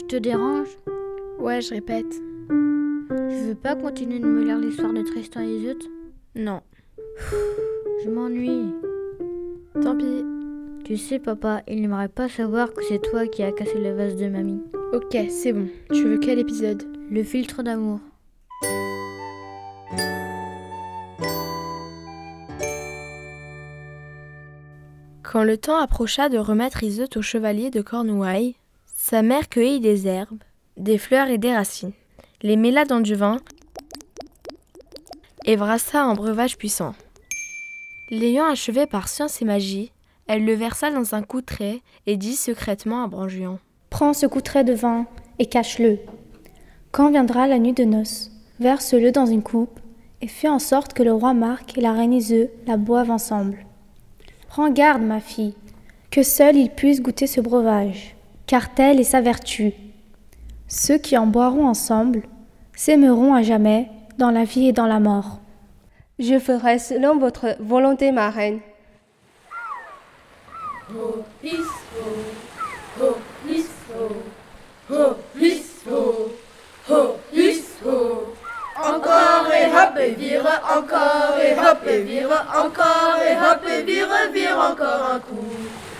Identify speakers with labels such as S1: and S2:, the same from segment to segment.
S1: Je te dérange
S2: Ouais, je répète.
S1: Je veux pas continuer de me lire l'histoire de Tristan et Iseut
S2: Non.
S1: Je m'ennuie.
S2: Tant pis.
S1: Tu sais, papa, il n'aimerait pas savoir que c'est toi qui as cassé le vase de mamie.
S2: Ok, c'est bon. Tu veux quel épisode?
S1: Le filtre d'amour.
S2: Quand le temps approcha de remettre Iseut au chevalier de Cornouailles, sa mère cueillit des herbes, des fleurs et des racines, les mêla dans du vin et brassa un breuvage puissant. L'ayant achevé par science et magie, elle le versa dans un coutret et dit secrètement à Branjuan.
S3: Prends ce coutret de vin et cache-le. Quand viendra la nuit de noces, verse-le dans une coupe et fais en sorte que le roi Marc et la reine Iseu la boivent ensemble. Prends garde, ma fille, que seul ils puissent goûter ce breuvage, car telle est sa vertu. Ceux qui en boiront ensemble s'aimeront à jamais dans la vie et dans la mort.
S4: Je ferai selon votre volonté, ma reine.
S5: Encore et hop et vire, encore et hop et vire, encore et hop et vire, vire encore un coup.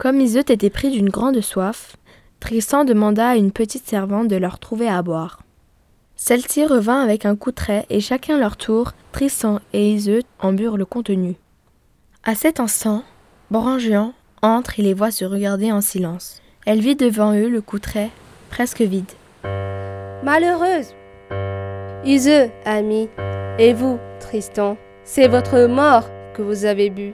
S2: Comme Iseut était pris d'une grande soif, Tristan demanda à une petite servante de leur trouver à boire. Celle-ci revint avec un coutret et chacun leur tour, Tristan et Iseut en burent le contenu. À cet instant, Brangian entre et les voit se regarder en silence. Elle vit devant eux le coutret presque vide.
S4: Malheureuse Iseux, ami, et vous, Tristan, c'est votre mort que vous avez bu.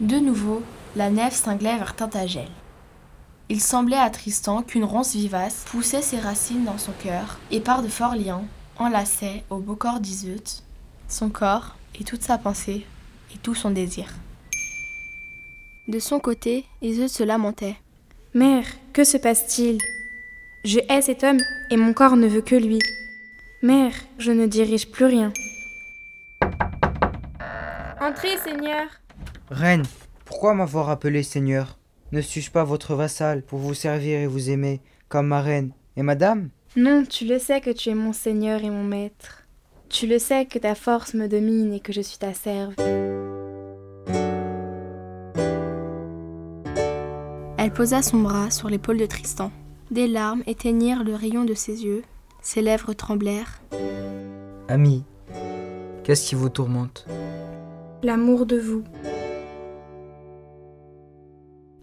S2: De nouveau, la nef cinglait vers Tintagel. Il semblait à Tristan qu'une ronce vivace poussait ses racines dans son cœur et par de forts liens enlaçait au beau corps d'Iseut son corps et toute sa pensée et tout son désir. De son côté, Iseut se lamentait.
S3: Mère, que se passe-t-il? Je hais cet homme et mon corps ne veut que lui. Mère, je ne dirige plus rien. Entrez, Seigneur.
S6: Reine, pourquoi m'avoir appelé Seigneur? Ne suis-je pas votre vassal pour vous servir et vous aimer comme ma reine et madame
S3: Non, tu le sais que tu es mon Seigneur et mon Maître. Tu le sais que ta force me domine et que je suis ta serve.
S2: Elle posa son bras sur l'épaule de Tristan. Des larmes éteignirent le rayon de ses yeux, ses lèvres tremblèrent.
S6: Ami, qu'est-ce qui vous tourmente?
S3: L'amour de vous.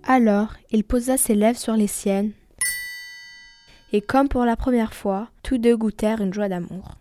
S2: Alors, il posa ses lèvres sur les siennes, et comme pour la première fois, tous deux goûtèrent une joie d'amour.